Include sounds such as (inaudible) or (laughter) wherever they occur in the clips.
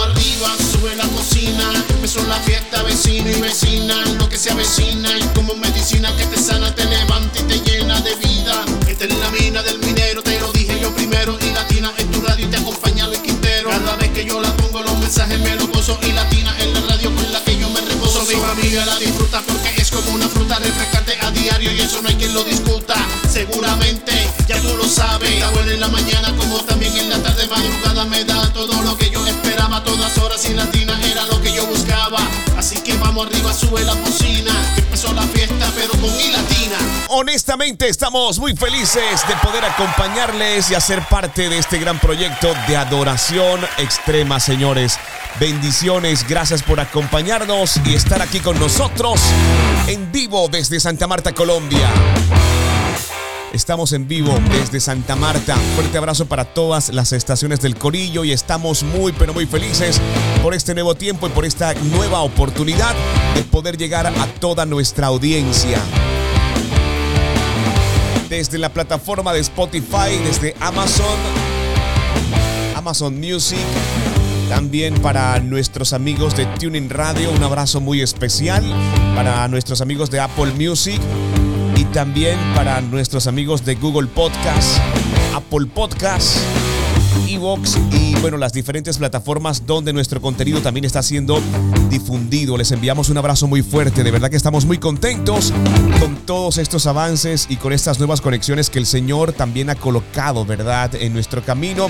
Arriba, sube la cocina. Empezó la fiesta, vecino y vecina. Lo que se avecina y como medicina que te sana, te levanta y te llena de vida. Esta es la mina del minero, te lo dije yo primero. Y latina en tu radio y te acompaña Luis Quintero. Cada vez que yo la pongo, los mensajes me los gozo. Y latina en la radio con la que yo me reposo. Mi familia la disfruta porque es como una fruta refrescante a diario y eso no hay quien lo discuta. Seguramente ya tú lo sabes. Está buena en la mañana como también en la tarde madrugada horas era lo que yo buscaba. Así que vamos arriba, sube la cocina. Empezó la fiesta pero con y latina. Honestamente estamos muy felices de poder acompañarles y hacer parte de este gran proyecto de adoración extrema, señores. Bendiciones, gracias por acompañarnos y estar aquí con nosotros en vivo desde Santa Marta, Colombia. Estamos en vivo desde Santa Marta. Fuerte abrazo para todas las estaciones del Corillo y estamos muy pero muy felices por este nuevo tiempo y por esta nueva oportunidad de poder llegar a toda nuestra audiencia. Desde la plataforma de Spotify, desde Amazon, Amazon Music, también para nuestros amigos de Tuning Radio, un abrazo muy especial. Para nuestros amigos de Apple Music también para nuestros amigos de Google Podcast, Apple Podcast, Evox y bueno, las diferentes plataformas donde nuestro contenido también está siendo difundido. Les enviamos un abrazo muy fuerte. De verdad que estamos muy contentos con todos estos avances y con estas nuevas conexiones que el Señor también ha colocado, ¿verdad?, en nuestro camino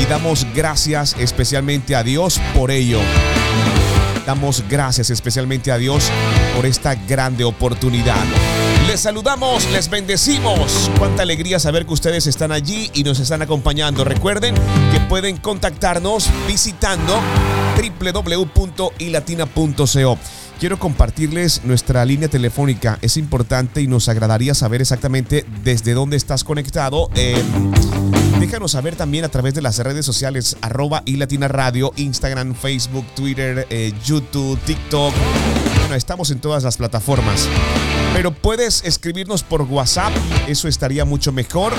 y damos gracias especialmente a Dios por ello. Damos gracias especialmente a Dios por esta grande oportunidad. Les saludamos, les bendecimos. Cuánta alegría saber que ustedes están allí y nos están acompañando. Recuerden que pueden contactarnos visitando www.ilatina.co. Quiero compartirles nuestra línea telefónica. Es importante y nos agradaría saber exactamente desde dónde estás conectado. Eh, déjanos saber también a través de las redes sociales arroba y Latina Radio, Instagram, Facebook, Twitter, eh, YouTube, TikTok. Estamos en todas las plataformas. Pero puedes escribirnos por WhatsApp, eso estaría mucho mejor.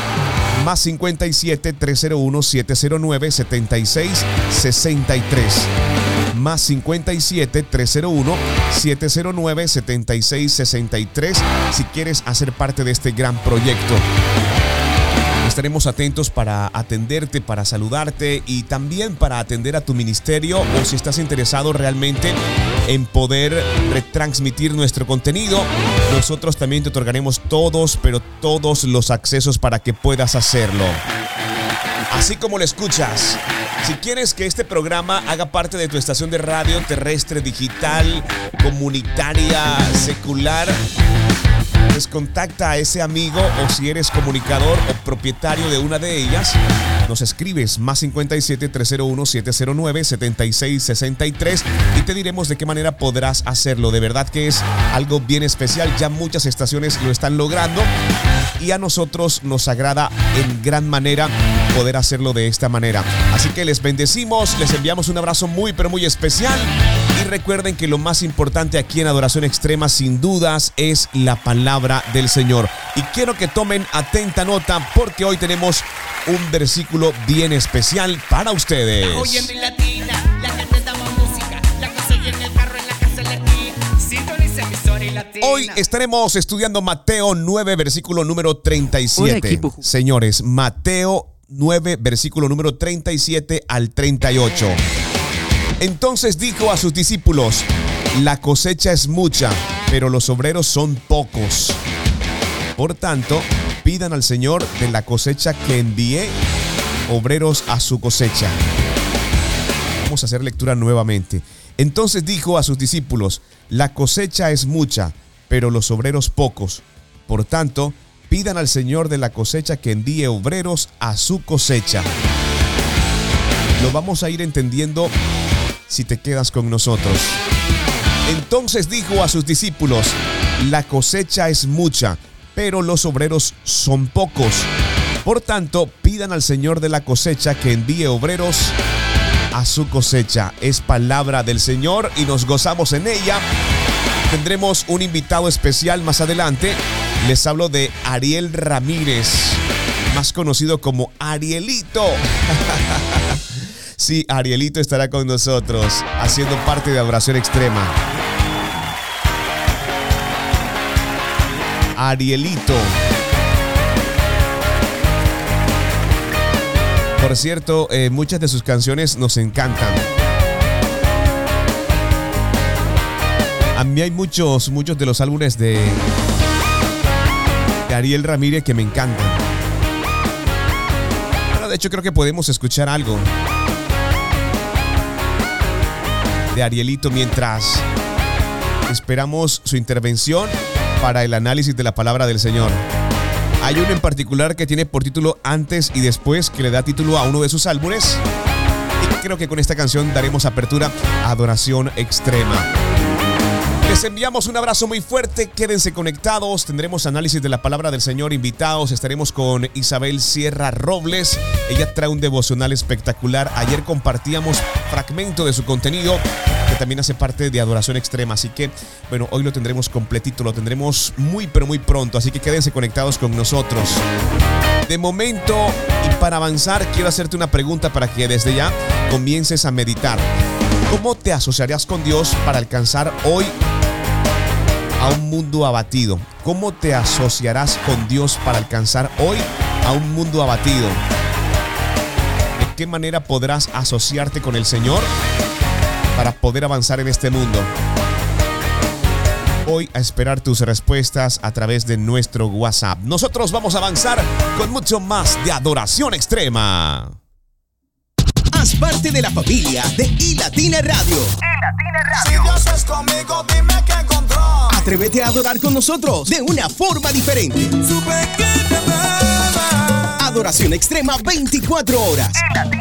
Más 57 301 709 76 63 más 57 301 709 7663 si quieres hacer parte de este gran proyecto. Estaremos atentos para atenderte, para saludarte y también para atender a tu ministerio o si estás interesado realmente en poder retransmitir nuestro contenido, nosotros también te otorgaremos todos, pero todos los accesos para que puedas hacerlo. Así como lo escuchas, si quieres que este programa haga parte de tu estación de radio terrestre, digital, comunitaria, secular, pues contacta a ese amigo o si eres comunicador o propietario de una de ellas, nos escribes más 57 301 709 7663 y te diremos de qué manera podrás hacerlo. De verdad que es algo bien especial, ya muchas estaciones lo están logrando y a nosotros nos agrada en gran manera poder hacerlo de esta manera. Así que les bendecimos, les enviamos un abrazo muy pero muy especial y recuerden que lo más importante aquí en Adoración Extrema sin dudas es la palabra del Señor. Y quiero que tomen atenta nota porque hoy tenemos un versículo bien especial para ustedes. Oyendo en latina, la gente damos música, la que se oye en el carro, en la casa, en la esquina. Sintoniza emisora y latina. Hoy estaremos estudiando Mateo 9, versículo número 37. Hola, equipo. Señores, Mateo 9, versículo número 37 al 38. Entonces dijo a sus discípulos, la cosecha es mucha, pero los obreros son pocos. Por tanto, pidan al Señor de la cosecha que envíe obreros a su cosecha. Vamos a hacer lectura nuevamente. Entonces dijo a sus discípulos, la cosecha es mucha, pero los obreros pocos. Por tanto, pidan al Señor de la cosecha que envíe obreros a su cosecha. Lo vamos a ir entendiendo si te quedas con nosotros. Entonces dijo a sus discípulos, la cosecha es mucha, pero los obreros son pocos. Por tanto, pidan al Señor de la cosecha que envíe obreros a su cosecha. Es palabra del Señor y nos gozamos en ella. Tendremos un invitado especial más adelante. Les hablo de Ariel Ramírez, más conocido como Arielito. (laughs) Sí, Arielito estará con nosotros haciendo parte de Adoración Extrema. Arielito. Por cierto, eh, muchas de sus canciones nos encantan. A mí hay muchos, muchos de los álbumes de, de Ariel Ramírez que me encantan. Bueno, de hecho creo que podemos escuchar algo de Arielito mientras esperamos su intervención para el análisis de la palabra del Señor. Hay uno en particular que tiene por título Antes y Después, que le da título a uno de sus álbumes. Y creo que con esta canción daremos apertura a Adoración Extrema. Les enviamos un abrazo muy fuerte, quédense conectados, tendremos análisis de la palabra del Señor. Invitados, estaremos con Isabel Sierra Robles, ella trae un devocional espectacular, ayer compartíamos fragmento de su contenido que también hace parte de Adoración Extrema, así que bueno, hoy lo tendremos completito, lo tendremos muy pero muy pronto, así que quédense conectados con nosotros. De momento y para avanzar quiero hacerte una pregunta para que desde ya comiences a meditar. ¿Cómo te asociarías con Dios para alcanzar hoy a un mundo abatido? ¿Cómo te asociarás con Dios para alcanzar hoy a un mundo abatido? ¿De qué manera podrás asociarte con el Señor para poder avanzar en este mundo? Hoy a esperar tus respuestas a través de nuestro WhatsApp. Nosotros vamos a avanzar con mucho más de adoración extrema. Parte de la familia de iLatina Radio. Si Dios es conmigo, dime qué encontró. Atrévete a adorar con nosotros de una forma diferente. Supe que te. Adoración extrema 24 horas.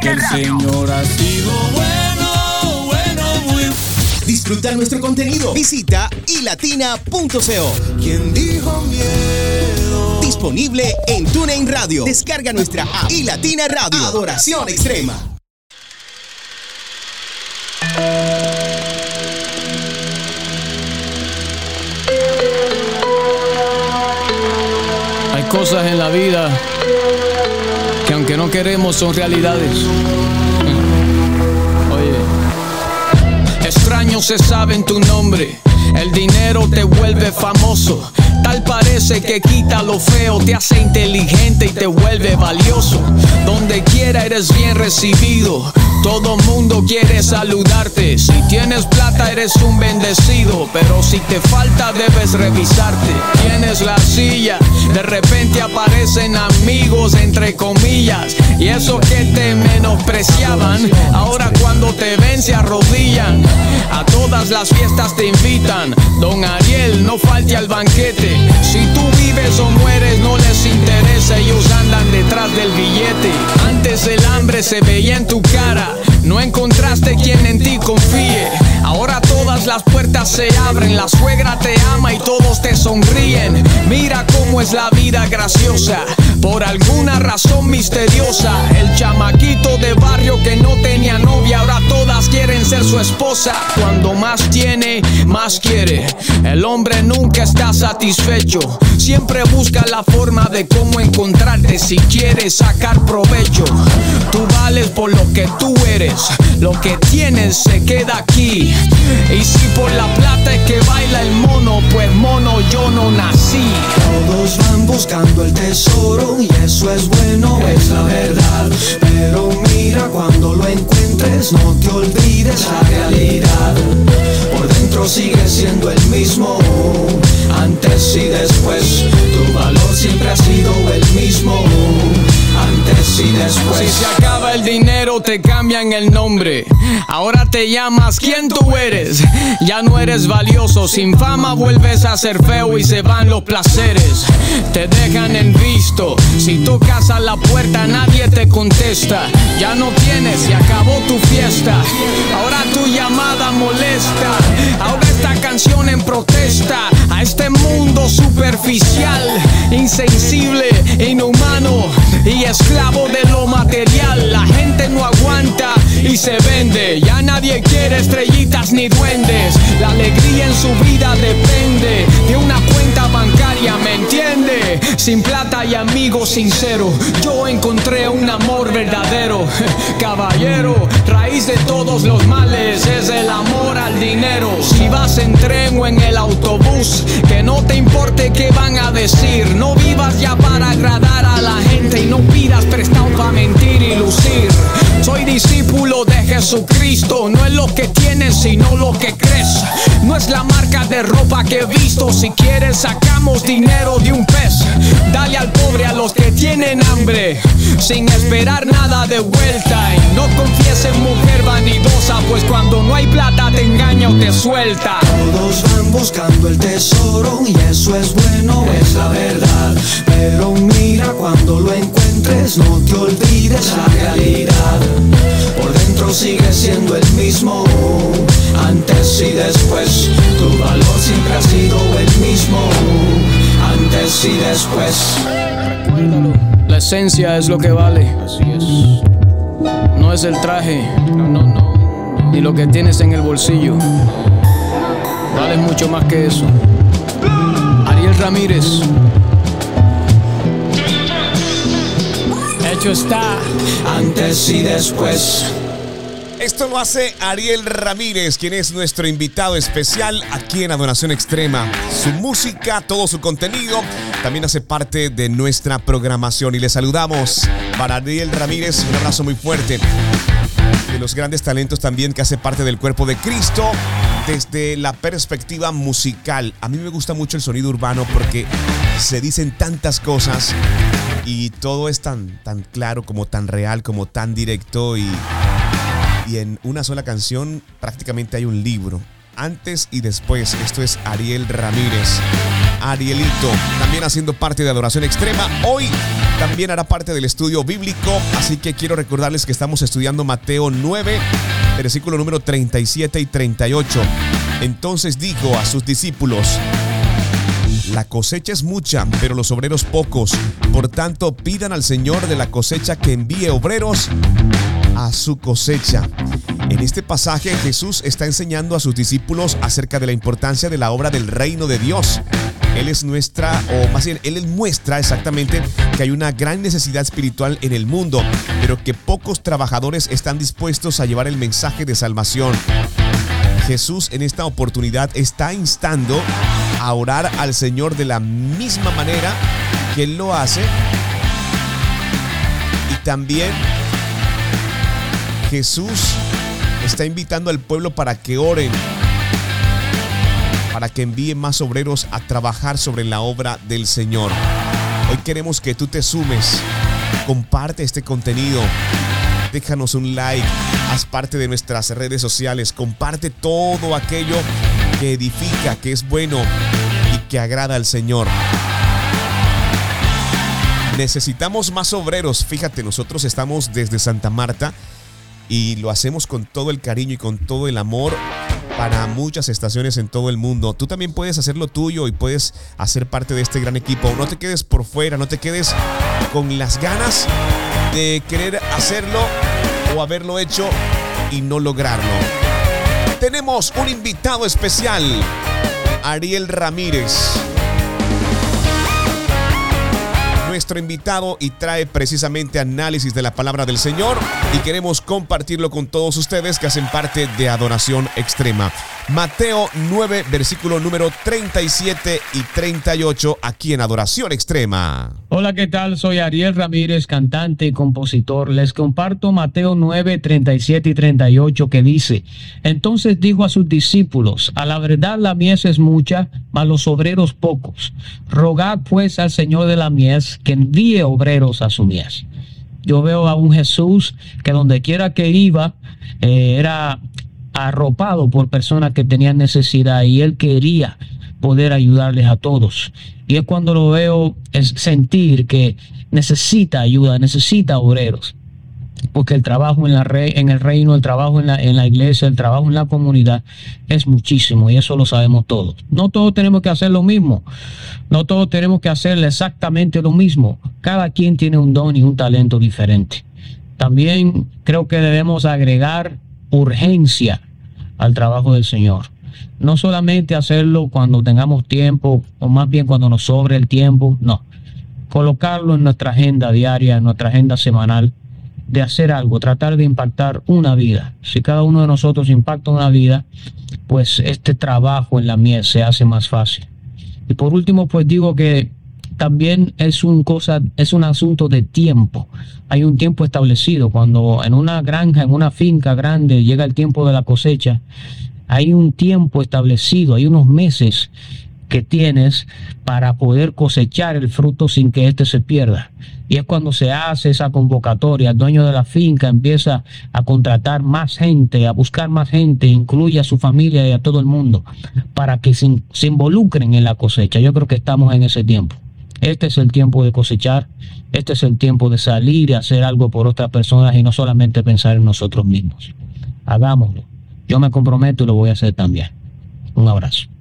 Que el Señor ha sido bueno, bueno, muy Disfruta nuestro contenido. Visita ilatina.co. ¿Quién dijo miedo? Disponible en TuneIn Radio. Descarga nuestra app iLatina Radio. Adoración extrema. Cosas en la vida que aunque no queremos son realidades. Oye, extraños se saben tu nombre. El dinero te vuelve famoso. Tal parece que quita lo feo, te hace inteligente y te vuelve valioso. Donde quiera eres bien recibido. Todo mundo quiere saludarte. Si tienes plata eres un bendecido. Pero si te falta debes revisarte. Tienes la silla, de repente aparecen amigos entre comillas. Y eso que te menospreciaban, ahora cuando te ven se arrodillan. A todas las fiestas te invitan. Don Ariel, no falte al banquete. Si tú vives o mueres no les interesa, ellos andan detrás del billete. Antes el hambre se veía en tu cara, no encontraste quien en ti confíe. Ahora todas las puertas se abren, la suegra te ama y todos te sonríen. Mira cómo es la vida graciosa, por alguna razón misteriosa. El chamaquito de barrio que no tenía novia, ahora todas quieren ser su esposa. Cuando más tiene, más quiere. El hombre nunca está satisfecho, siempre busca la forma de cómo encontrarte si quieres sacar provecho. Tú vales por lo que tú eres, lo que tienes se queda aquí. Si por la plata es que baila el mono, pues mono yo no nací. Todos van buscando el tesoro y eso es bueno, es la verdad. Pero mira cuando lo encuentres, no te olvides la realidad. Por dentro sigue siendo el mismo, antes y después. Tu valor siempre ha sido el mismo, Si se acaba el dinero te cambian el nombre. Ahora te llamas quién tú eres. Ya no eres valioso. Sin fama vuelves a ser feo y se van los placeres. Te dejan en visto. Si tocas a la puerta nadie te contesta. Ya no tienes y acabó tu fiesta. Ahora tu llamada molesta. Ahora esta canción en protesta a este mundo superficial, insensible, inhumano y esclavo de lo material. La gente no aguanta y se vende. Ya nadie quiere estrellitas ni duendes. La alegría en su vida depende de una cuenta bancaria, Sin plata y amigos sinceros, yo encontré un amor verdadero. (laughs) Caballero, raíz de todos los males es el amor al dinero. Si vas en tren o en el autobús, que no te importe qué van a decir. No vivas ya para agradar a la gente y no pidas prestado para mentir y lucir. Soy discípulo de Jesucristo, no es lo que tienes, sino lo que crees. No es la marca de ropa que he visto, si quieres sacamos dinero de un pez. Dale al pobre a los que tienen hambre, sin esperar nada de vuelta. Y no confíes en mujer vanidosa, pues cuando no hay plata te engaña o te suelta. Todos van buscando el tesoro y eso es bueno, es la verdad. Pero mira cuando lo encuentres, no te olvides la realidad. Por dentro sigue siendo el mismo, antes y después. Tu valor siempre ha sido el mismo, antes y después. La esencia es lo que vale. Así es. No es el traje, no, no, no. Ni lo que tienes en el bolsillo. Vale mucho más que eso. Ariel Ramírez. Hecho está. Antes y después. Esto lo hace Ariel Ramírez, quien es nuestro invitado especial aquí en Adoración Extrema. Su música, todo su contenido, también hace parte de nuestra programación. Y le saludamos para Ariel Ramírez, un abrazo muy fuerte. De los grandes talentos también que hace parte del cuerpo de Cristo desde la perspectiva musical. A mí me gusta mucho el sonido urbano porque se dicen tantas cosas y todo es tan, tan claro, como tan real, como tan directo y y en una sola canción prácticamente hay un libro. Antes y después, esto es Ariel Ramírez. Arielito, también haciendo parte de Adoración Extrema. Hoy también hará parte del estudio bíblico, así que quiero recordarles que estamos estudiando Mateo 9, versículo número 37 y 38. Entonces dijo a sus discípulos, la cosecha es mucha, pero los obreros pocos. Por tanto, pidan al Señor de la cosecha que envíe obreros a su cosecha. En este pasaje Jesús está enseñando a sus discípulos acerca de la importancia de la obra del reino de Dios. Él es nuestra, o más bien, Él muestra exactamente que hay una gran necesidad espiritual en el mundo, pero que pocos trabajadores están dispuestos a llevar el mensaje de salvación. Jesús en esta oportunidad está instando a orar al Señor de la misma manera que Él lo hace. Y también Jesús está invitando al pueblo para que oren, para que envíe más obreros a trabajar sobre la obra del Señor. Hoy queremos que tú te sumes, comparte este contenido, déjanos un like, haz parte de nuestras redes sociales, comparte todo aquello que edifica, que es bueno y que agrada al Señor. Necesitamos más obreros. Fíjate, nosotros estamos desde Santa Marta y lo hacemos con todo el cariño y con todo el amor para muchas estaciones en todo el mundo. Tú también puedes hacer lo tuyo y puedes hacer parte de este gran equipo. No te quedes por fuera, no te quedes con las ganas de querer hacerlo o haberlo hecho y no lograrlo. Tenemos un invitado especial, Ariel Ramírez. Nuestro invitado y trae precisamente análisis de la palabra del Señor y queremos compartirlo con todos ustedes que hacen parte de Adoración Extrema. Mateo 9, versículo número 37 y 38 aquí en Adoración Extrema. Hola, ¿qué tal? Soy Ariel Ramírez, cantante y compositor. Les comparto Mateo 9, 37 y 38 que dice, entonces dijo a sus discípulos, a la verdad la mies es mucha, mas los obreros pocos. Rogad pues al Señor de la mies que envíe obreros a su mies. Yo veo a un Jesús que donde quiera que iba eh, era arropado por personas que tenían necesidad y él quería poder ayudarles a todos. Y es cuando lo veo es sentir que necesita ayuda, necesita obreros. Porque el trabajo en, la re, en el reino, el trabajo en la, en la iglesia, el trabajo en la comunidad es muchísimo y eso lo sabemos todos. No todos tenemos que hacer lo mismo, no todos tenemos que hacer exactamente lo mismo. Cada quien tiene un don y un talento diferente. También creo que debemos agregar urgencia al trabajo del Señor. No solamente hacerlo cuando tengamos tiempo o más bien cuando nos sobre el tiempo, no. Colocarlo en nuestra agenda diaria, en nuestra agenda semanal de hacer algo, tratar de impactar una vida. Si cada uno de nosotros impacta una vida, pues este trabajo en la miel se hace más fácil. Y por último, pues digo que también es un cosa, es un asunto de tiempo. Hay un tiempo establecido. Cuando en una granja, en una finca grande, llega el tiempo de la cosecha, hay un tiempo establecido, hay unos meses que tienes para poder cosechar el fruto sin que éste se pierda. Y es cuando se hace esa convocatoria, el dueño de la finca empieza a contratar más gente, a buscar más gente, incluye a su familia y a todo el mundo, para que se, involucren en la cosecha. Yo creo que estamos en ese tiempo. Este es el tiempo de cosechar, este es el tiempo de salir y hacer algo por otras personas y no solamente pensar en nosotros mismos. Hagámoslo. Yo me comprometo y lo voy a hacer también. Un abrazo.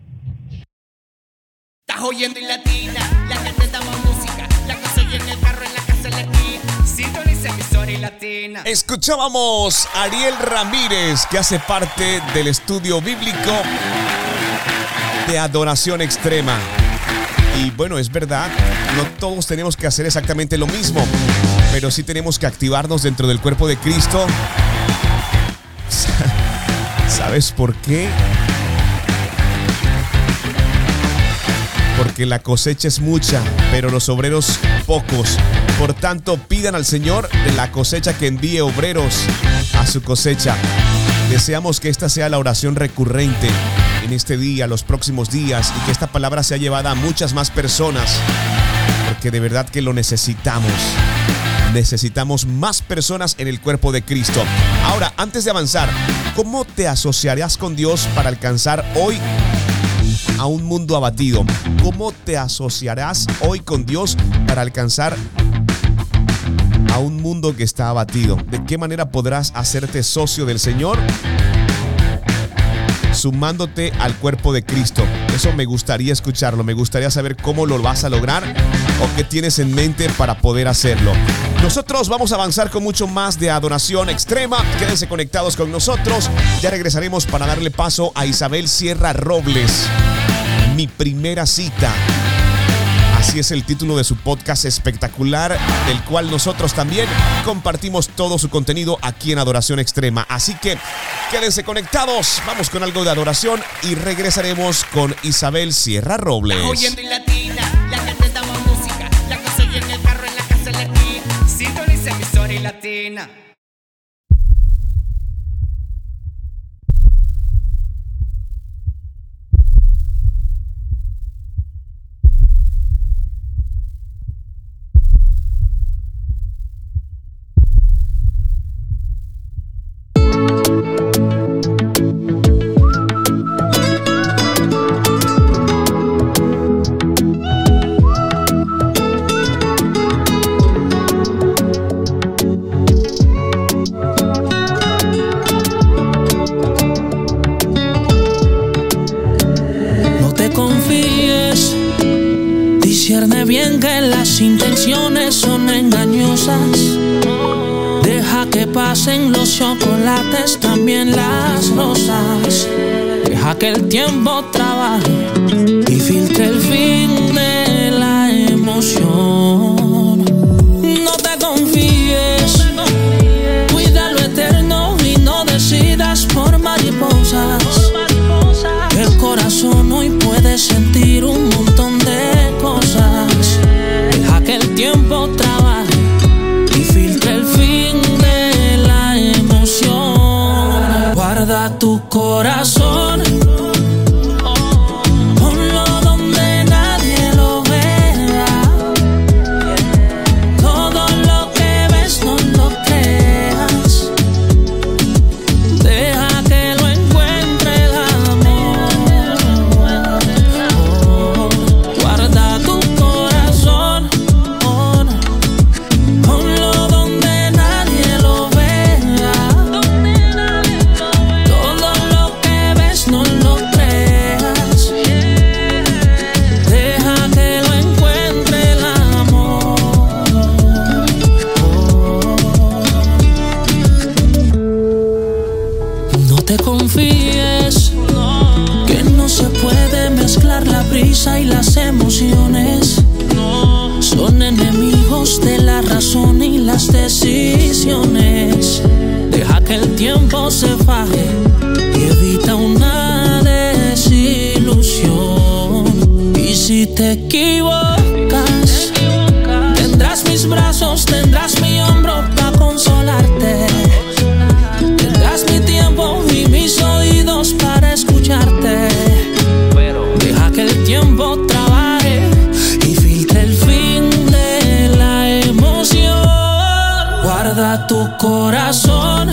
Oyendo en latina, la música, la en el carro, en la casa, latina. Escuchábamos a Ariel Ramírez, que hace parte del estudio bíblico de adoración extrema. Y bueno, es verdad, no todos tenemos que hacer exactamente lo mismo, pero sí tenemos que activarnos dentro del cuerpo de Cristo. (laughs) ¿Sabes por qué? Porque la cosecha es mucha, pero los obreros pocos. Por tanto, pidan al Señor de la cosecha que envíe obreros a su cosecha. Deseamos que esta sea la oración recurrente en este día, los próximos días, y que esta palabra sea llevada a muchas más personas, porque de verdad que lo necesitamos. Necesitamos más personas en el cuerpo de Cristo. Ahora, antes de avanzar, ¿cómo te asociarías con Dios para alcanzar hoy a un mundo abatido? ¿Cómo te asociarás hoy con Dios para alcanzar a un mundo que está abatido? ¿De qué manera podrás hacerte socio del Señor? Sumándote al cuerpo de Cristo. Eso me gustaría escucharlo, me gustaría saber cómo lo vas a lograr o qué tienes en mente para poder hacerlo. Nosotros vamos a avanzar con mucho más de adoración extrema. Quédense conectados con nosotros. Ya regresaremos para darle paso a Isabel Sierra Robles. Mi primera cita. Así es el título de su podcast espectacular, del cual nosotros también compartimos todo su contenido aquí en Adoración Extrema. Así que quédense conectados, vamos con algo de adoración y regresaremos con Isabel Sierra Robles. Latina, que el tiempo trabaje y filtre el fin de la emoción. No te confíes, cuida lo eterno y no decidas por mariposas. El corazón hoy puede sentir un montón de cosas. Deja que el tiempo te equivocas, tendrás mis brazos, tendrás mi hombro para consolarte. Tendrás mi tiempo y mis oídos para escucharte. Deja que el tiempo trabaje y filtre el fin de la emoción. Guarda tu corazón.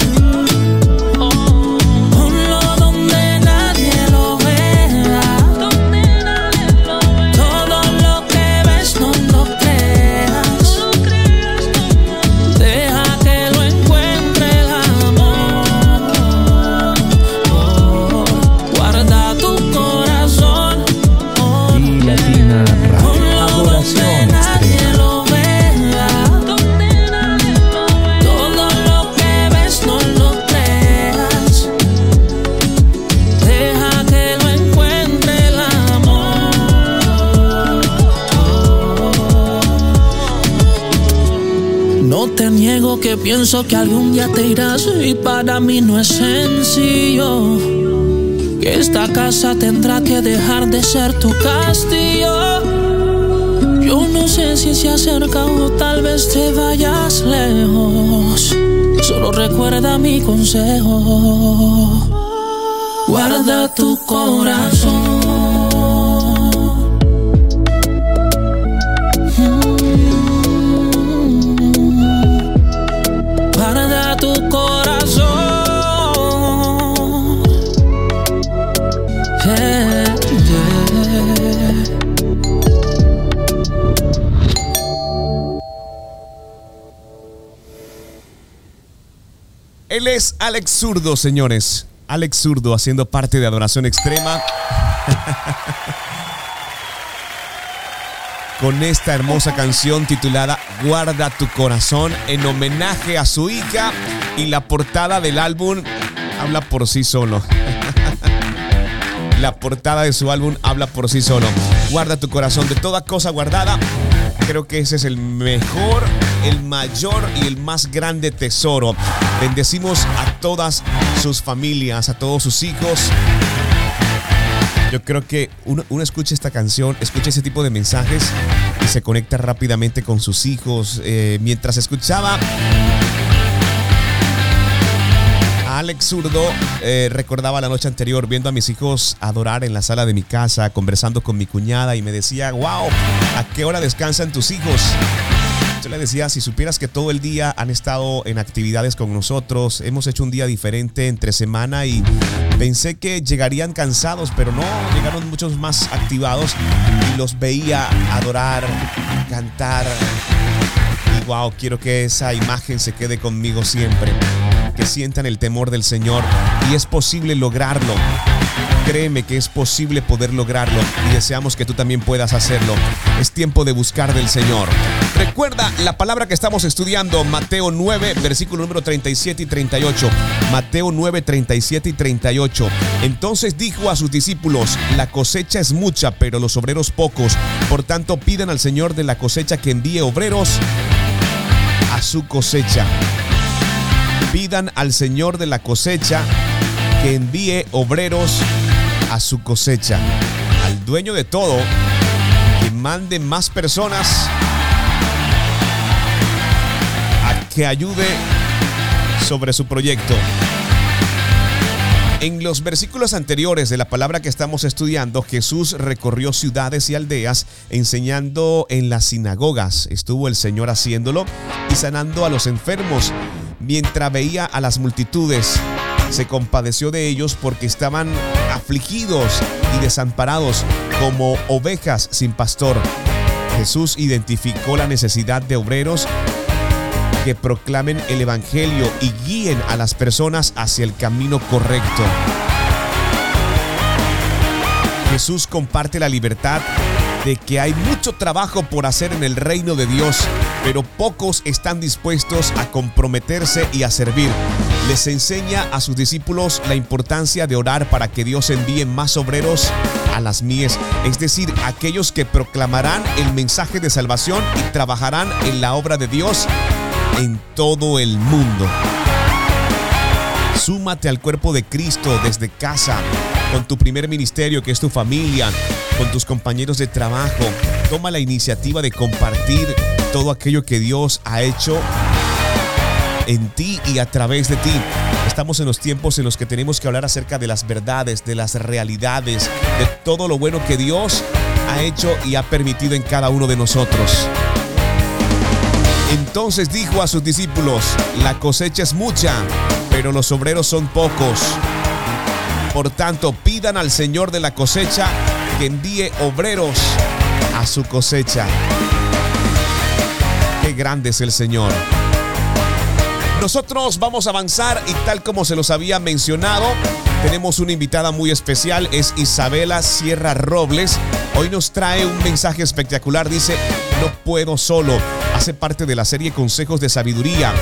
Niego que pienso que algún día te irás y para mí no es sencillo. Que esta casa tendrá que dejar de ser tu castillo. Yo no sé si se acerca o tal vez te vayas lejos. Solo recuerda mi consejo. Guarda tu corazón. Alex Zurdo, señores. Alex Zurdo haciendo parte de Adoración Extrema. (laughs) Con esta hermosa canción titulada Guarda tu corazón en homenaje a su hija y la portada del álbum habla por sí solo. (laughs) La portada de su álbum habla por sí solo. Guarda tu corazón de toda cosa guardada. Creo que ese es el mejor, el mayor y el más grande tesoro. Bendecimos a todas sus familias, a todos sus hijos. Yo creo que uno, escucha esta canción, escucha ese tipo de mensajes y se conecta rápidamente con sus hijos. Eh, mientras escuchaba a Alex Zurdo, eh, recordaba la noche anterior viendo a mis hijos adorar en la sala de mi casa, conversando con mi cuñada y me decía, wow, ¿a qué hora descansan tus hijos? Yo le decía, si supieras que todo el día han estado en actividades con nosotros, hemos hecho un día diferente entre semana y pensé que llegarían cansados, pero no, llegaron muchos más activados y los veía adorar, cantar. Y wow, quiero que esa imagen se quede conmigo siempre. Que sientan el temor del Señor y es posible lograrlo. Créeme que es posible poder lograrlo y deseamos que tú también puedas hacerlo. Es tiempo de buscar del Señor. Recuerda la palabra que estamos estudiando, Mateo 9, versículo número 37 y 38. Mateo 9, 37 y 38. Entonces dijo a sus discípulos, la cosecha es mucha, pero los obreros pocos. Por tanto, pidan al Señor de la cosecha que envíe obreros a su cosecha. Pidan al Señor de la cosecha que envíe obreros a su cosecha. Al dueño de todo, que mande más personas a que ayude sobre su proyecto. En los versículos anteriores de la palabra que estamos estudiando, Jesús recorrió ciudades y aldeas enseñando en las sinagogas. Estuvo el Señor haciéndolo y sanando a los enfermos mientras veía a las multitudes. Se compadeció de ellos porque estaban afligidos y desamparados como ovejas sin pastor. Jesús identificó la necesidad de obreros que proclamen el Evangelio y guíen a las personas hacia el camino correcto. Jesús comparte la libertad de que hay mucho trabajo por hacer en el reino de Dios, pero pocos están dispuestos a comprometerse y a servir. Les enseña a sus discípulos la importancia de orar para que Dios envíe más obreros a las mies, es decir, aquellos que proclamarán el mensaje de salvación y trabajarán en la obra de Dios en todo el mundo. Súmate al cuerpo de Cristo desde casa, con tu primer ministerio que es tu familia, con tus compañeros de trabajo. Toma la iniciativa de compartir todo aquello que Dios ha hecho en ti y a través de ti. Estamos en los tiempos en los que tenemos que hablar acerca de las verdades, de las realidades, de todo lo bueno que Dios ha hecho y ha permitido en cada uno de nosotros. Entonces dijo a sus discípulos, la cosecha es mucha, pero los obreros son pocos. Por tanto, pidan al Señor de la cosecha que envíe obreros a su cosecha. Qué grande es el Señor. Nosotros vamos a avanzar y tal como se los había mencionado, tenemos una invitada muy especial, es Isabela Sierra Robles. Hoy nos trae un mensaje espectacular, dice, no puedo solo. Hace parte de la serie Consejos de Sabiduría.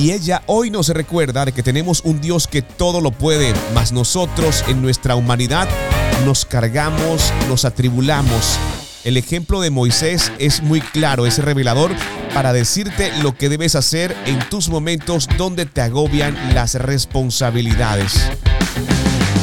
Y ella hoy nos recuerda de que tenemos un Dios que todo lo puede, mas nosotros en nuestra humanidad nos cargamos, nos atribulamos. El ejemplo de Moisés es muy claro, es revelador para decirte lo que debes hacer en tus momentos donde te agobian las responsabilidades.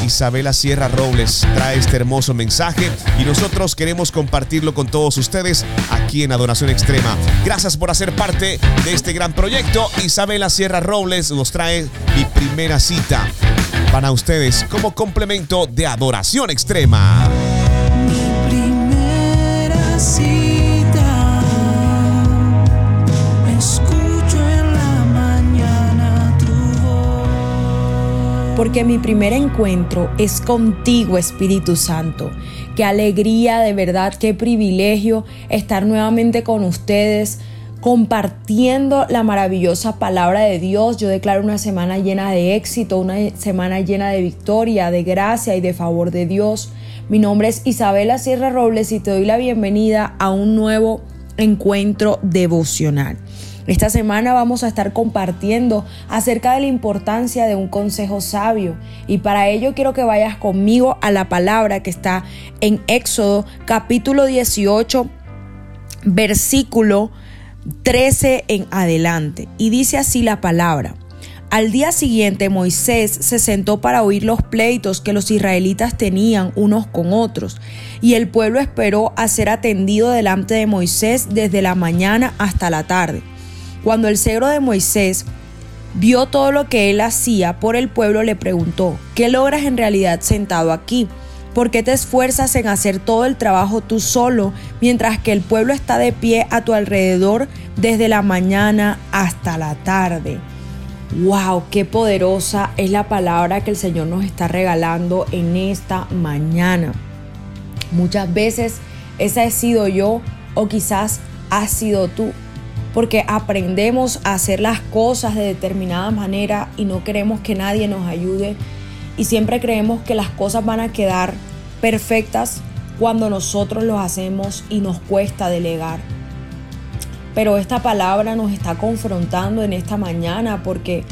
Isabela Sierra Robles trae este hermoso mensaje y nosotros queremos compartirlo con todos ustedes aquí en Adoración Extrema. Gracias por hacer parte de este gran proyecto. Isabela Sierra Robles nos trae mi primera cita para ustedes como complemento de Adoración Extrema. Porque mi primer encuentro es contigo, Espíritu Santo. Qué alegría, de verdad, qué privilegio estar nuevamente con ustedes compartiendo la maravillosa palabra de Dios. Yo declaro una semana llena de éxito, una semana llena de victoria, de gracia y de favor de Dios. Mi nombre es Isabela Sierra Robles y te doy la bienvenida a un nuevo encuentro devocional. Esta semana vamos a estar compartiendo acerca de la importancia de un consejo sabio y para ello quiero que vayas conmigo a la palabra que está en Éxodo capítulo 18 versículo 13 en adelante y dice así la palabra. Al día siguiente Moisés se sentó para oír los pleitos que los israelitas tenían unos con otros, y el pueblo esperó a ser atendido delante de Moisés desde la mañana hasta la tarde. Cuando el cegro de Moisés vio todo lo que él hacía por el pueblo, le preguntó, ¿qué logras en realidad sentado aquí? ¿Por qué te esfuerzas en hacer todo el trabajo tú solo, mientras que el pueblo está de pie a tu alrededor desde la mañana hasta la tarde? ¡Wow! ¡Qué poderosa es la palabra que el Señor nos está regalando en esta mañana! Muchas veces esa he sido yo o quizás has sido tú, porque aprendemos a hacer las cosas de determinada manera y no queremos que nadie nos ayude y siempre creemos que las cosas van a quedar perfectas cuando nosotros los hacemos y nos cuesta delegar. Pero esta palabra nos está confrontando en esta mañana porque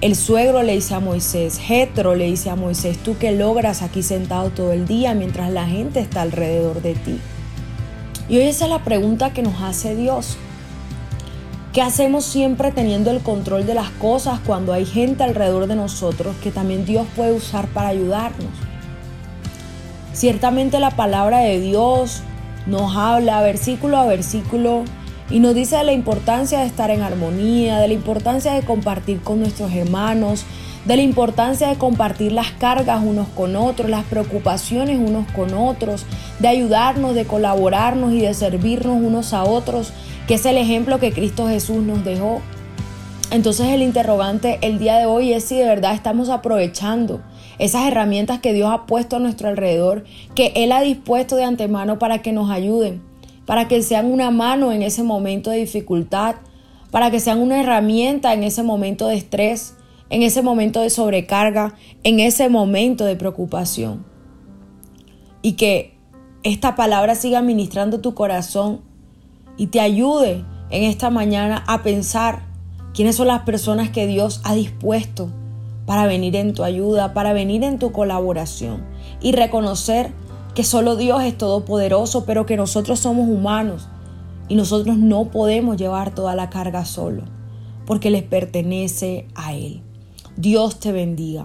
el suegro le dice a Moisés, Jetro le dice a Moisés, tú que logras aquí sentado todo el día mientras la gente está alrededor de ti. Y hoy esa es la pregunta que nos hace Dios. ¿Qué hacemos siempre teniendo el control de las cosas cuando hay gente alrededor de nosotros que también Dios puede usar para ayudarnos? Ciertamente la palabra de Dios nos habla versículo a versículo y nos dice de la importancia de estar en armonía, de la importancia de compartir con nuestros hermanos, de la importancia de compartir las cargas unos con otros, las preocupaciones unos con otros, de ayudarnos, de colaborarnos y de servirnos unos a otros, que es el ejemplo que Cristo Jesús nos dejó. Entonces el interrogante el día de hoy es si de verdad estamos aprovechando esas herramientas que Dios ha puesto a nuestro alrededor, que Él ha dispuesto de antemano para que nos ayuden, para que sean una mano en ese momento de dificultad, para que sean una herramienta en ese momento de estrés, en ese momento de sobrecarga, en ese momento de preocupación. Y que esta palabra siga ministrando tu corazón y te ayude en esta mañana a pensar quiénes son las personas que Dios ha dispuesto para venir en tu ayuda, para venir en tu colaboración y reconocer que solo Dios es todopoderoso, pero que nosotros somos humanos y nosotros no podemos llevar toda la carga solo, porque les pertenece a Él. Dios te bendiga.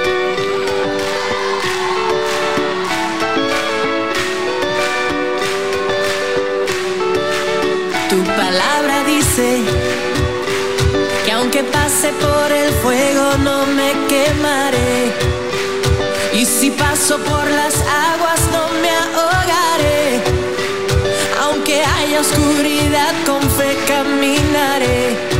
Que aunque pase por el fuego no me quemaré. Y si paso por las aguas no me ahogaré. Aunque haya oscuridad con fe caminaré.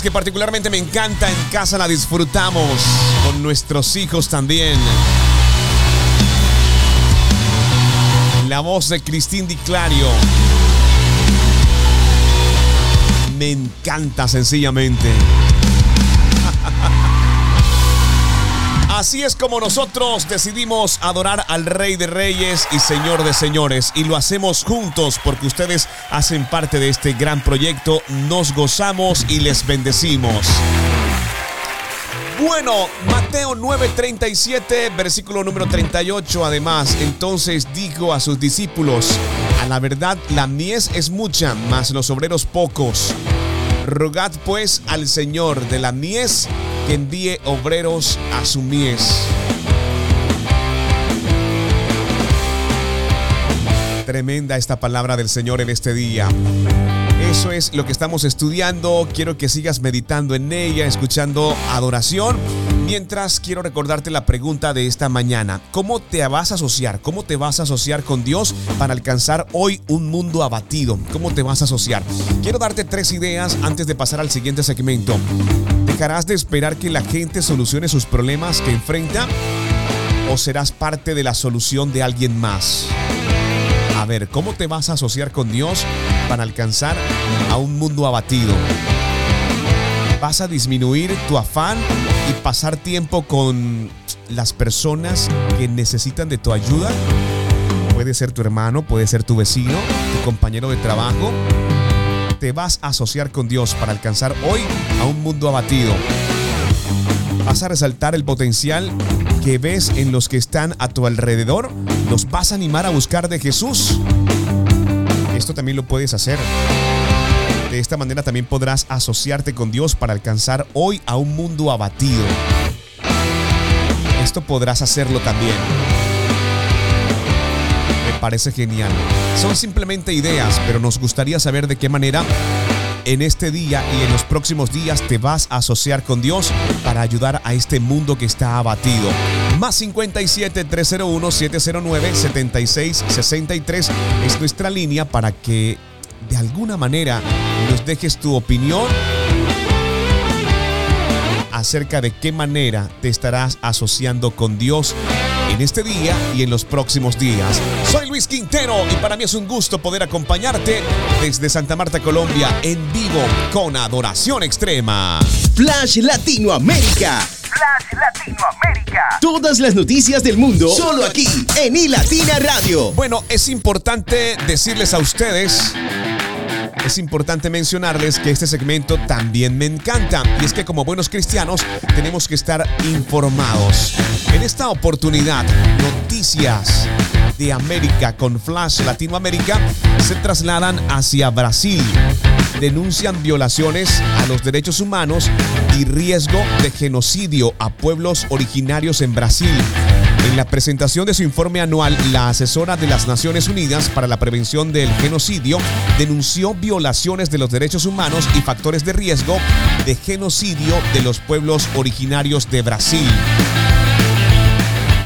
Que particularmente me encanta. En casa la disfrutamos con nuestros hijos también. La voz de Cristín Di Clario. Me encanta sencillamente. Así es como nosotros decidimos adorar al Rey de Reyes y Señor de Señores. Y lo hacemos juntos porque ustedes hacen parte de este gran proyecto. Nos gozamos y les bendecimos. Bueno, Mateo 9:37, versículo número 38. Además, entonces dijo a sus discípulos, a la verdad la mies es mucha, mas los obreros pocos. Rogad pues al Señor de la mies que envíe obreros a su mies. Tremenda esta palabra del Señor en este día. Eso es lo que estamos estudiando. Quiero que sigas meditando en ella, escuchando adoración. Mientras quiero recordarte la pregunta de esta mañana. ¿Cómo te vas a asociar? ¿Cómo te vas a asociar con Dios para alcanzar hoy un mundo abatido? ¿Cómo te vas a asociar? Quiero darte tres ideas antes de pasar al siguiente segmento. ¿Dejarás de esperar que la gente solucione sus problemas que enfrenta? ¿O serás parte de la solución de alguien más? A ver, ¿cómo te vas a asociar con Dios para alcanzar a un mundo abatido? ¿Vas a disminuir tu afán y pasar tiempo con las personas que necesitan de tu ayuda? Puede ser tu hermano, puede ser tu vecino, tu compañero de trabajo. Te vas a asociar con Dios para alcanzar hoy a un mundo abatido. Vas a resaltar el potencial que ves en los que están a tu alrededor. Los vas a animar a buscar de Jesús. Esto también lo puedes hacer. De esta manera también podrás asociarte con Dios para alcanzar hoy a un mundo abatido. Esto podrás hacerlo también. Parece genial. Son simplemente ideas, pero nos gustaría saber de qué manera en este día y en los próximos días te vas a asociar con Dios para ayudar a este mundo que está abatido. Más 57 301 709 76 63 es nuestra línea para que de alguna manera nos dejes tu opinión acerca de qué manera te estarás asociando con Dios en este día y en los próximos días. Soy Luis Quintero y para mí es un gusto poder acompañarte desde Santa Marta, Colombia, en vivo con Adoración Extrema. Flash Latinoamérica. Flash Latinoamérica. Todas las noticias del mundo solo aquí en iLatina Radio. Bueno, es importante decirles a ustedes es importante mencionarles que este segmento también me encanta y es que como buenos cristianos tenemos que estar informados. En esta oportunidad, noticias de América con Flash Latinoamérica se trasladan hacia Brasil. Denuncian violaciones a los derechos humanos y riesgo de genocidio a pueblos originarios en Brasil. En la presentación de su informe anual, la asesora de las Naciones Unidas para la Prevención del Genocidio denunció violaciones de los derechos humanos y factores de riesgo de genocidio de los pueblos originarios de Brasil.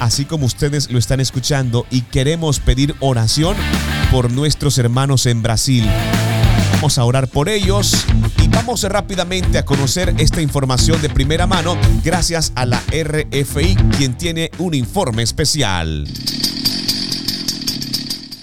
Así como ustedes lo están escuchando y queremos pedir oración por nuestros hermanos en Brasil. Vamos a orar por ellos y vamos rápidamente a conocer esta información de primera mano gracias a la RFI, quien tiene un informe especial.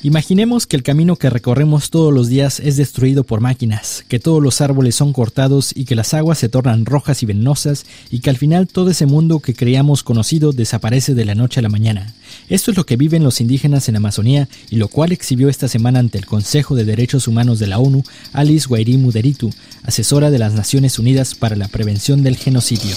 Imaginemos que el camino que recorremos todos los días es destruido por máquinas, que todos los árboles son cortados y que las aguas se tornan rojas y venenosas y que al final todo ese mundo que creíamos conocido desaparece de la noche a la mañana. Esto es lo que viven los indígenas en Amazonía y lo cual exhibió esta semana ante el Consejo de Derechos Humanos de la ONU Alice Guairi Deritu, asesora de las Naciones Unidas para la Prevención del Genocidio.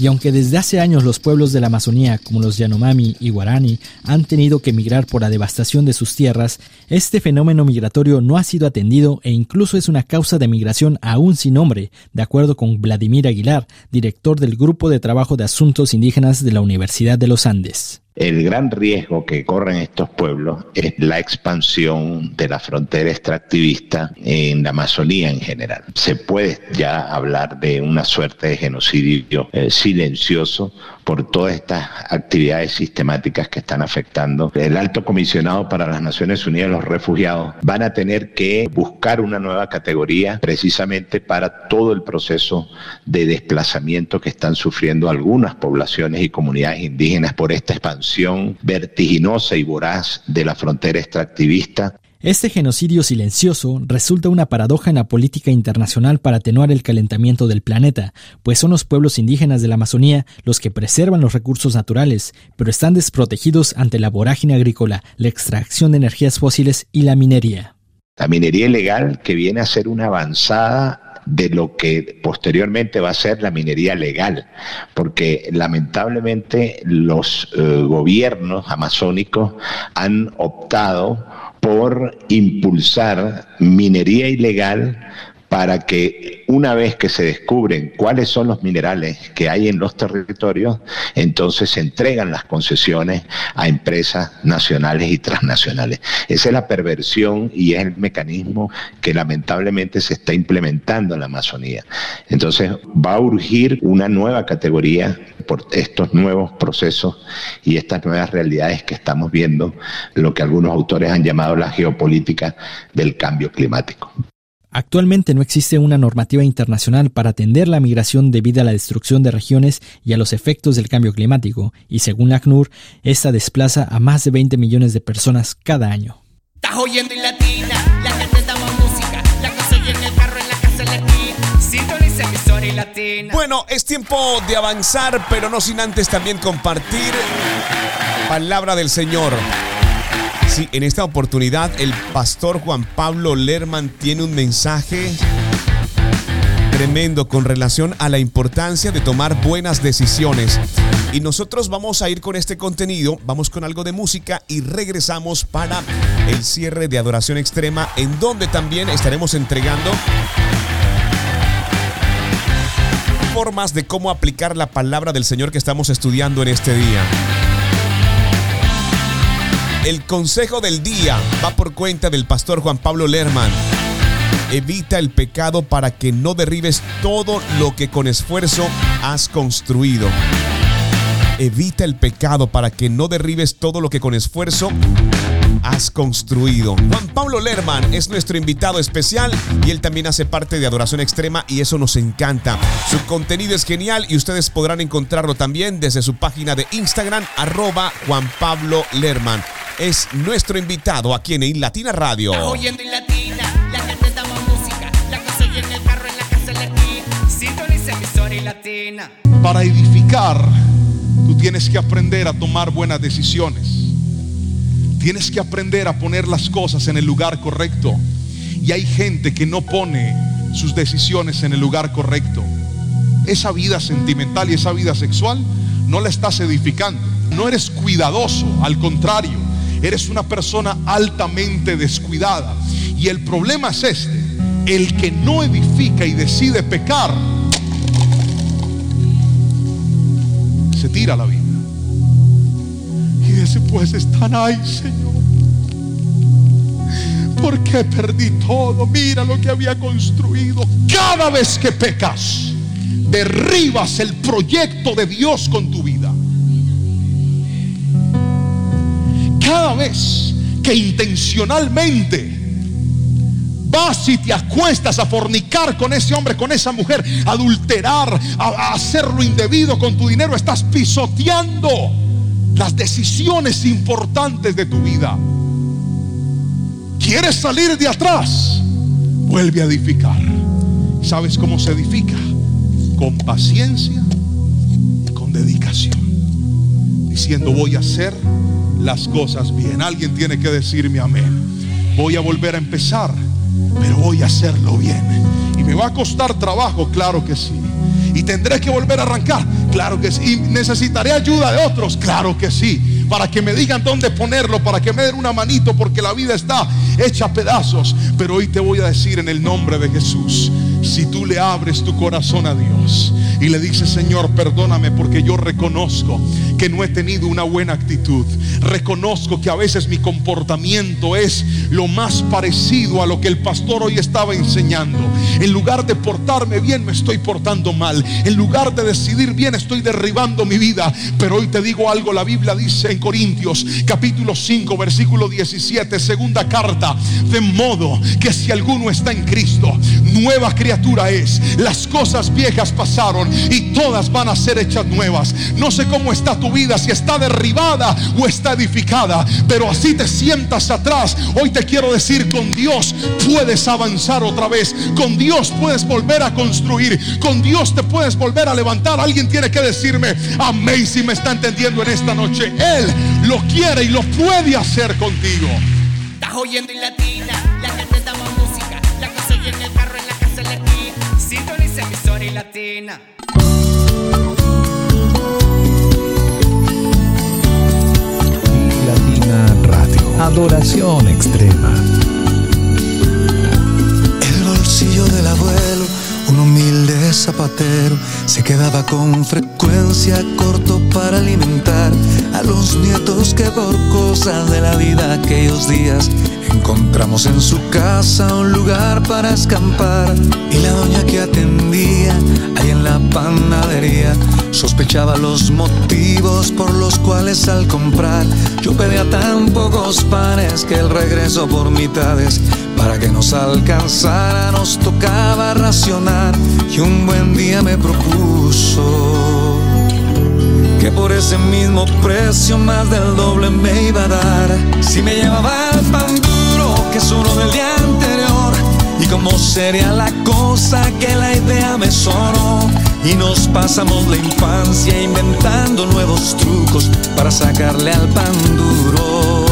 Y aunque desde hace años los pueblos de la Amazonía, como los Yanomami y Guarani, han tenido que migrar por la devastación de sus tierras, este fenómeno migratorio no ha sido atendido e incluso es una causa de migración aún sin nombre, de acuerdo con Vladimir Aguilar, director del Grupo de Trabajo de Asuntos Indígenas de la Universidad de los Andes. El gran riesgo que corren estos pueblos es la expansión de la frontera extractivista en la Amazonía en general. Se puede ya hablar de una suerte de genocidio eh, silencioso por todas estas actividades sistemáticas que están afectando. El alto comisionado para las Naciones Unidas los Refugiados van a tener que buscar una nueva categoría precisamente para todo el proceso de desplazamiento que están sufriendo algunas poblaciones y comunidades indígenas por esta expansión vertiginosa y voraz de la frontera extractivista este genocidio silencioso resulta una paradoja en la política internacional para atenuar el calentamiento del planeta, pues son los pueblos indígenas de la Amazonía los que preservan los recursos naturales, pero están desprotegidos ante la vorágine agrícola, la extracción de energías fósiles y la minería. La minería ilegal que viene a ser una avanzada de lo que posteriormente va a ser la minería legal, porque lamentablemente los eh, gobiernos amazónicos han optado por impulsar minería ilegal para que una vez que se descubren cuáles son los minerales que hay en los territorios, entonces se entregan las concesiones a empresas nacionales y transnacionales. Esa es la perversión y es el mecanismo que lamentablemente se está implementando en la Amazonía. Entonces va a urgir una nueva categoría por estos nuevos procesos y estas nuevas realidades que estamos viendo, lo que algunos autores han llamado la geopolítica del cambio climático. Actualmente no existe una normativa internacional para atender la migración debido a la destrucción de regiones y a los efectos del cambio climático, y según la ACNUR, esta desplaza a más de 20 millones de personas cada año. Bueno, es tiempo de avanzar, pero no sin antes también compartir palabra del Señor. En esta oportunidad el pastor Juan Pablo Lerman tiene un mensaje tremendo con relación a la importancia de tomar buenas decisiones. Y nosotros vamos a ir con este contenido, vamos con algo de música y regresamos para el cierre de Adoración Extrema, en donde también estaremos entregando formas de cómo aplicar la palabra del Señor que estamos estudiando en este día. El consejo del día va por cuenta del pastor Juan Pablo Lerman. Evita el pecado para que no derribes todo lo que con esfuerzo has construido. Evita el pecado para que no derribes todo lo que con esfuerzo has construido. Juan Pablo Lerman es nuestro invitado especial y él también hace parte de Adoración Extrema y eso nos encanta. Su contenido es genial y ustedes podrán encontrarlo también desde su página de Instagram arroba Juan Pablo Lerman. Es nuestro invitado aquí en Latina Radio. oyendo Latina, la música, la en el carro, en la casa, y latina. Para edificar, tú tienes que aprender a tomar buenas decisiones. Tienes que aprender a poner las cosas en el lugar correcto. Y hay gente que no pone sus decisiones en el lugar correcto. Esa vida sentimental y esa vida sexual no la estás edificando. No eres cuidadoso, al contrario, eres una persona altamente descuidada. Y el problema es este, el que no edifica y decide pecar, se tira la vida. Y dice, pues están ahí, Señor. ¿Por qué perdí todo? Mira lo que había construido. Cada vez que pecas, derribas el proyecto de Dios con tu vida. Cada vez que intencionalmente vas y te acuestas a fornicar con ese hombre, con esa mujer, adulterar, a, a hacer lo indebido con tu dinero, estás pisoteando las decisiones importantes de tu vida. ¿Quieres salir de atrás? Vuelve a edificar. ¿Sabes cómo se edifica? Con paciencia y con dedicación. Diciendo voy a hacer las cosas bien. Alguien tiene que decirme amén. Voy a volver a empezar, pero voy a hacerlo bien. Y me va a costar trabajo, claro que sí. Y tendré que volver a arrancar, Claro que sí. necesitaré ayuda de otros. Claro que sí. Para que me digan dónde ponerlo, para que me den una manito, porque la vida está hecha a pedazos. Pero hoy te voy a decir en el nombre de Jesús, si tú le abres tu corazón a Dios y le dices, Señor, perdóname porque yo reconozco que no he tenido una buena actitud. Reconozco que a veces mi comportamiento es lo más parecido a lo que el pastor hoy estaba enseñando. En lugar de portarme bien, me estoy portando mal. En lugar de decidir bien, estoy derribando mi vida. Pero hoy te digo algo, la Biblia dice en Corintios capítulo 5, versículo 17, segunda carta, de modo que si alguno está en Cristo, nueva criatura es. Las cosas viejas pasaron y todas van a ser hechas nuevas. No sé cómo está tu vida, si está derribada o está edificada, pero así te sientas atrás. Hoy te quiero decir, con Dios puedes avanzar otra vez. Con Dios puedes volver a construir. Con Dios te puedes volver a levantar. Alguien tiene que decirme, amén si me está entendiendo en esta noche. Él lo quiere y lo puede hacer contigo. Estás oyendo y latina, la gente música, la en el carro, en la casa, en. Latina Adoración extrema. El bolsillo del abuelo, un humilde zapatero, se quedaba con frecuencia corto para alimentar a los nietos que por cosas de la vida aquellos días encontramos en su casa un lugar para escampar. Y la doña que atendía ahí en la panadería sospechaba los motivos por los cuales al comprar yo pedía tan pocos panes que el regreso por mitades para que nos alcanzara nos tocaba racionar y un buen día me propuso que por ese mismo precio más del doble me iba a dar si me llevaba el pan es uno del día anterior. Y cómo sería la cosa que la idea me sonó. Y nos pasamos la infancia inventando nuevos trucos para sacarle al pan duro.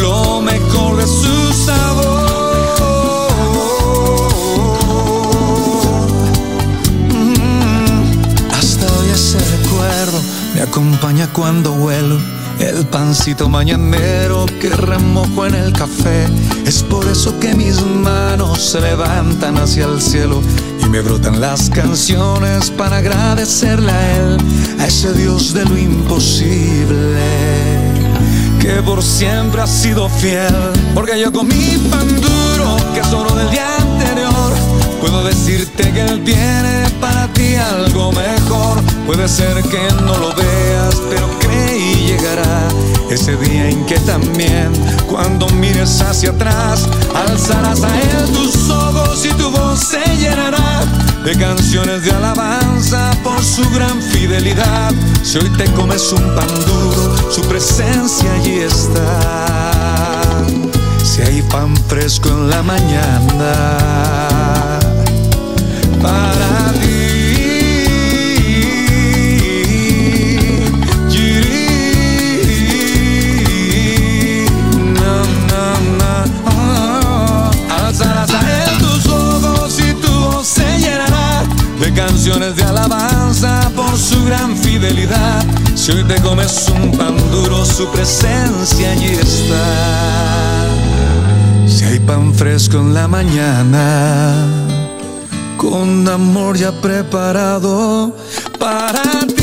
Lo mejor de su sabor. Mm, Hasta hoy ese recuerdo me acompaña cuando vuelo el pancito mañanero que remojo en el café. Es por eso que mis manos se levantan hacia el cielo y me brotan las canciones para agradecerle a él, a ese Dios de lo imposible que por siempre ha sido fiel. Porque yo comí pan duro, que es oro del día anterior. Puedo decirte que Él tiene para ti algo mejor. Puede ser que no lo veas, pero cree llegará ese día en que también, cuando mires hacia atrás, alzarás a Él tus ojos y tu voz se llenará de canciones de alabanza por su gran fidelidad. Si hoy te comes un pan duro, su presencia allí está. Si hay pan fresco en la mañana para ti. Yiri, na, na, na, ah. Alzarás a él tus ojos y tu voz se llenará de canciones de alabanza por su gran fidelidad. Si hoy te comes un pan duro, su presencia allí está. Si hay pan fresco en la mañana, con amor ya preparado para ti.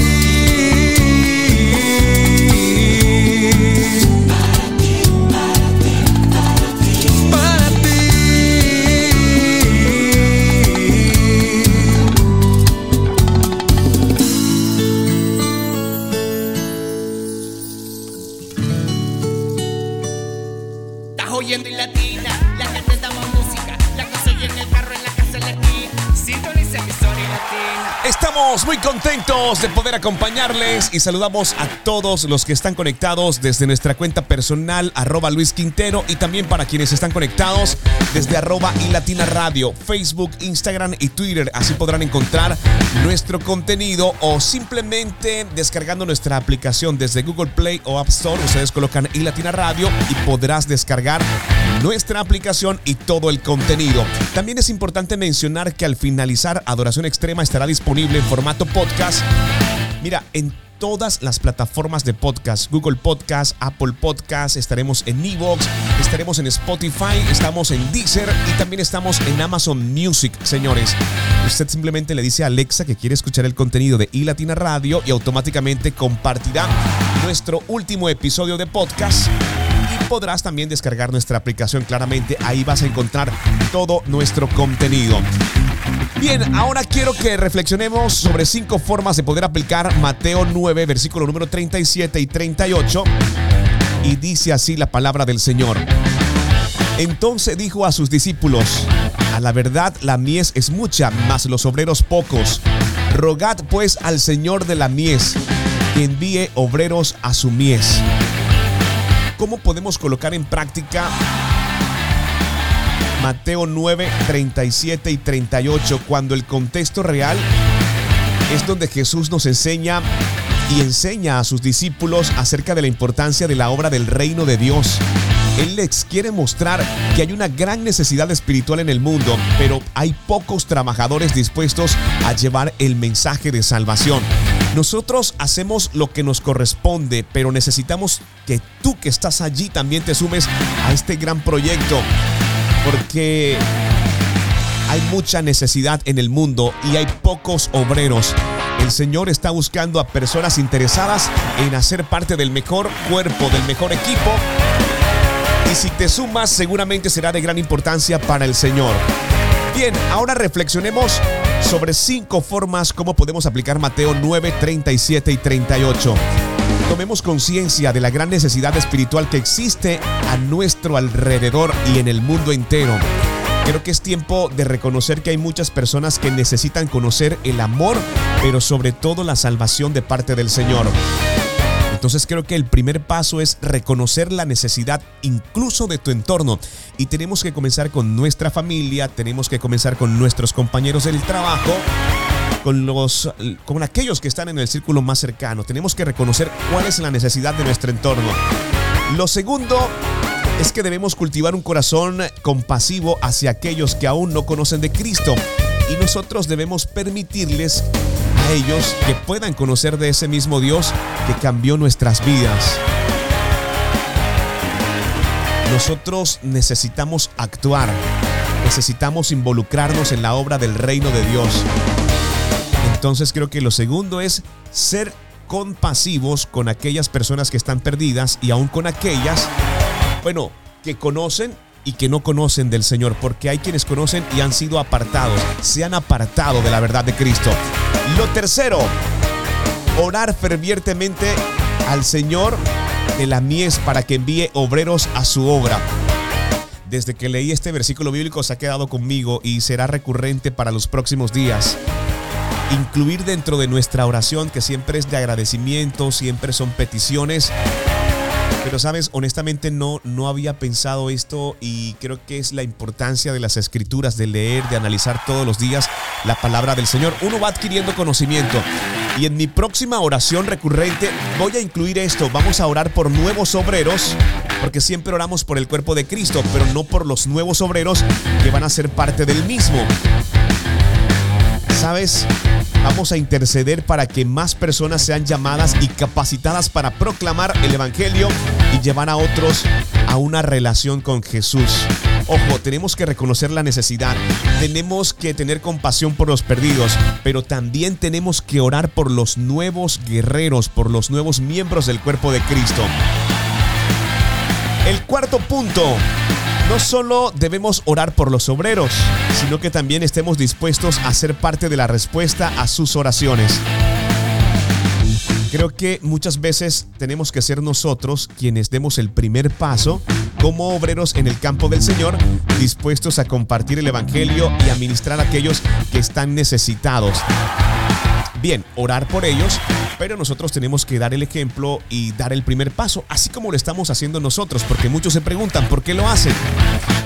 Muy contentos de poder acompañarles y saludamos a todos los que están conectados desde nuestra cuenta personal, arroba Luis Quintero, y también para quienes están conectados desde arroba Latina Radio, Facebook, Instagram y Twitter. Así podrán encontrar nuestro contenido o simplemente descargando nuestra aplicación desde Google Play o App Store. Ustedes colocan y Latina Radio y podrás descargar nuestra aplicación y todo el contenido. También es importante mencionar que al finalizar Adoración Extrema estará disponible en formato podcast. Mira, en todas las plataformas de podcast, Google Podcast, Apple Podcast, estaremos en Evox, estaremos en Spotify, estamos en Deezer y también estamos en Amazon Music, señores. Usted simplemente le dice a Alexa que quiere escuchar el contenido de iLatina Radio y automáticamente compartirá nuestro último episodio de podcast y podrás también descargar nuestra aplicación. Claramente ahí vas a encontrar todo nuestro contenido. Bien, ahora quiero que reflexionemos sobre cinco formas de poder aplicar Mateo 9, versículo número 37 y 38. Y dice así la palabra del Señor. Entonces dijo a sus discípulos, a la verdad la mies es mucha, mas los obreros pocos. Rogad pues al Señor de la mies que envíe obreros a su mies. ¿Cómo podemos colocar en práctica Mateo 9, 37 y 38 cuando el contexto real es donde Jesús nos enseña y enseña a sus discípulos acerca de la importancia de la obra del reino de Dios? Él les quiere mostrar que hay una gran necesidad espiritual en el mundo, pero hay pocos trabajadores dispuestos a llevar el mensaje de salvación. Nosotros hacemos lo que nos corresponde, pero necesitamos que tú que estás allí también te sumes a este gran proyecto, porque hay mucha necesidad en el mundo y hay pocos obreros. El Señor está buscando a personas interesadas en hacer parte del mejor cuerpo, del mejor equipo y si te sumas seguramente será de gran importancia para el Señor. Bien, ahora reflexionemos sobre cinco formas cómo podemos aplicar Mateo 9, 37 y 38. Tomemos conciencia de la gran necesidad espiritual que existe a nuestro alrededor y en el mundo entero. Creo que es tiempo de reconocer que hay muchas personas que necesitan conocer el amor, pero sobre todo la salvación de parte del Señor. Entonces creo que el primer paso es reconocer la necesidad incluso de tu entorno. Y tenemos que comenzar con nuestra familia, tenemos que comenzar con nuestros compañeros del trabajo, con, los, con aquellos que están en el círculo más cercano. Tenemos que reconocer cuál es la necesidad de nuestro entorno. Lo segundo es que debemos cultivar un corazón compasivo hacia aquellos que aún no conocen de Cristo. Y nosotros debemos permitirles ellos que puedan conocer de ese mismo Dios que cambió nuestras vidas. Nosotros necesitamos actuar, necesitamos involucrarnos en la obra del reino de Dios. Entonces creo que lo segundo es ser compasivos con aquellas personas que están perdidas y aún con aquellas, bueno, que conocen y que no conocen del Señor, porque hay quienes conocen y han sido apartados, se han apartado de la verdad de Cristo. Lo tercero, orar fervientemente al Señor de la mies para que envíe obreros a su obra. Desde que leí este versículo bíblico se ha quedado conmigo y será recurrente para los próximos días. Incluir dentro de nuestra oración, que siempre es de agradecimiento, siempre son peticiones, pero sabes, honestamente no, no había pensado esto y creo que es la importancia de las escrituras, de leer, de analizar todos los días la palabra del Señor. Uno va adquiriendo conocimiento. Y en mi próxima oración recurrente voy a incluir esto. Vamos a orar por nuevos obreros, porque siempre oramos por el cuerpo de Cristo, pero no por los nuevos obreros que van a ser parte del mismo. ¿Sabes? Vamos a interceder para que más personas sean llamadas y capacitadas para proclamar el Evangelio y llevar a otros a una relación con Jesús. Ojo, tenemos que reconocer la necesidad, tenemos que tener compasión por los perdidos, pero también tenemos que orar por los nuevos guerreros, por los nuevos miembros del cuerpo de Cristo. El cuarto punto, no solo debemos orar por los obreros, sino que también estemos dispuestos a ser parte de la respuesta a sus oraciones. Creo que muchas veces tenemos que ser nosotros quienes demos el primer paso como obreros en el campo del Señor, dispuestos a compartir el Evangelio y a ministrar a aquellos que están necesitados. Bien, orar por ellos, pero nosotros tenemos que dar el ejemplo y dar el primer paso, así como lo estamos haciendo nosotros, porque muchos se preguntan, ¿por qué lo hacen?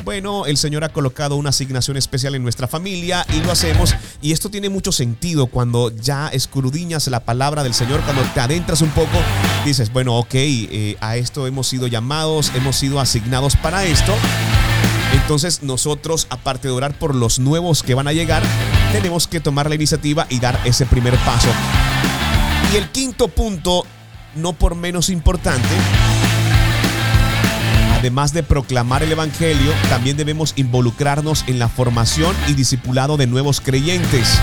Bueno, el Señor ha colocado una asignación especial en nuestra familia y lo hacemos, y esto tiene mucho sentido cuando ya escrudiñas la palabra del Señor, cuando te adentras un poco, dices, bueno, ok, eh, a esto hemos sido llamados, hemos sido asignados para esto. Entonces nosotros, aparte de orar por los nuevos que van a llegar, tenemos que tomar la iniciativa y dar ese primer paso. Y el quinto punto, no por menos importante, además de proclamar el Evangelio, también debemos involucrarnos en la formación y discipulado de nuevos creyentes.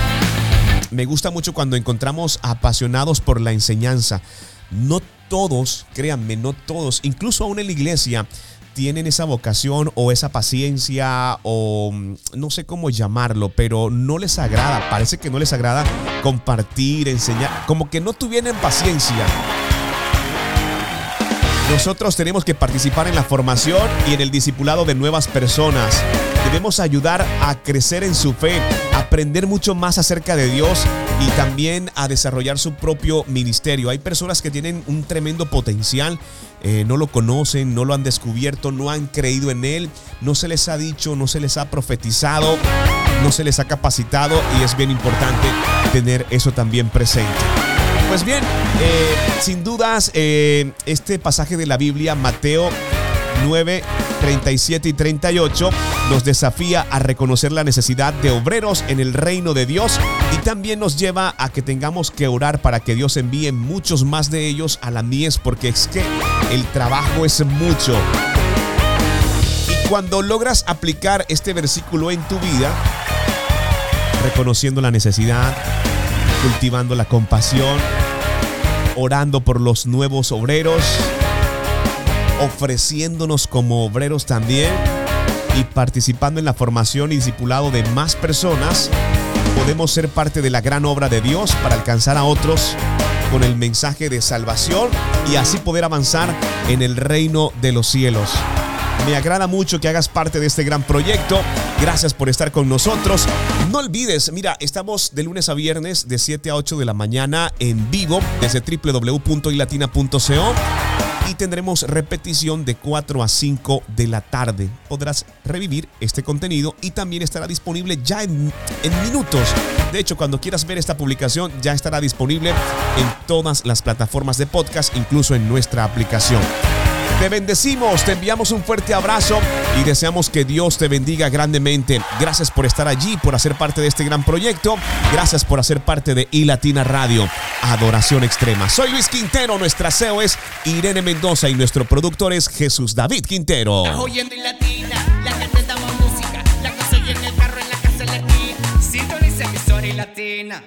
Me gusta mucho cuando encontramos apasionados por la enseñanza. no todos, créanme, no todos, incluso aún en la iglesia, tienen esa vocación o esa paciencia o mm, no sé cómo llamarlo, pero no les agrada, parece que no les agrada compartir, enseñar, como que no tuvieran paciencia. Nosotros tenemos que participar en la formación y en el discipulado de nuevas personas. Debemos ayudar a crecer en su fe, aprender mucho más acerca de Dios y también a desarrollar su propio ministerio. Hay personas que tienen un tremendo potencial, eh, no lo conocen, no lo han descubierto, no han creído en él, no se les ha dicho, no se les ha profetizado, no se les ha capacitado y es bien importante tener eso también presente. Pues bien, eh, sin dudas, eh, este pasaje de la Biblia, Mateo 9, 37 y 38, nos desafía a reconocer la necesidad de obreros en el reino de Dios y también nos lleva a que tengamos que orar para que Dios envíe muchos más de ellos a la mies, porque es que el trabajo es mucho. Y cuando logras aplicar este versículo en tu vida, reconociendo la necesidad, cultivando la compasión, orando por los nuevos obreros, ofreciéndonos como obreros también y participando en la formación y discipulado de más personas, podemos ser parte de la gran obra de Dios para alcanzar a otros con el mensaje de salvación y así poder avanzar en el reino de los cielos. Me agrada mucho que hagas parte de este gran proyecto. Gracias por estar con nosotros. No olvides, mira, estamos de lunes a viernes de 7 a 8 de la mañana en vivo desde www.ilatina.co y tendremos repetición de 4 a 5 de la tarde. Podrás revivir este contenido y también estará disponible ya en, en, minutos. De hecho, cuando quieras ver esta publicación ya estará disponible en todas las plataformas de podcast, incluso en nuestra aplicación. Te bendecimos, te enviamos un fuerte abrazo y deseamos que Dios te bendiga grandemente. Gracias por estar allí, por hacer parte de este gran proyecto. Gracias por hacer parte de iLatina Radio, Adoración Extrema. Soy Luis Quintero, nuestra CEO es Irene Mendoza y nuestro productor es Jesús David Quintero. Oyendo la música, la en el carro, en la casa, latina.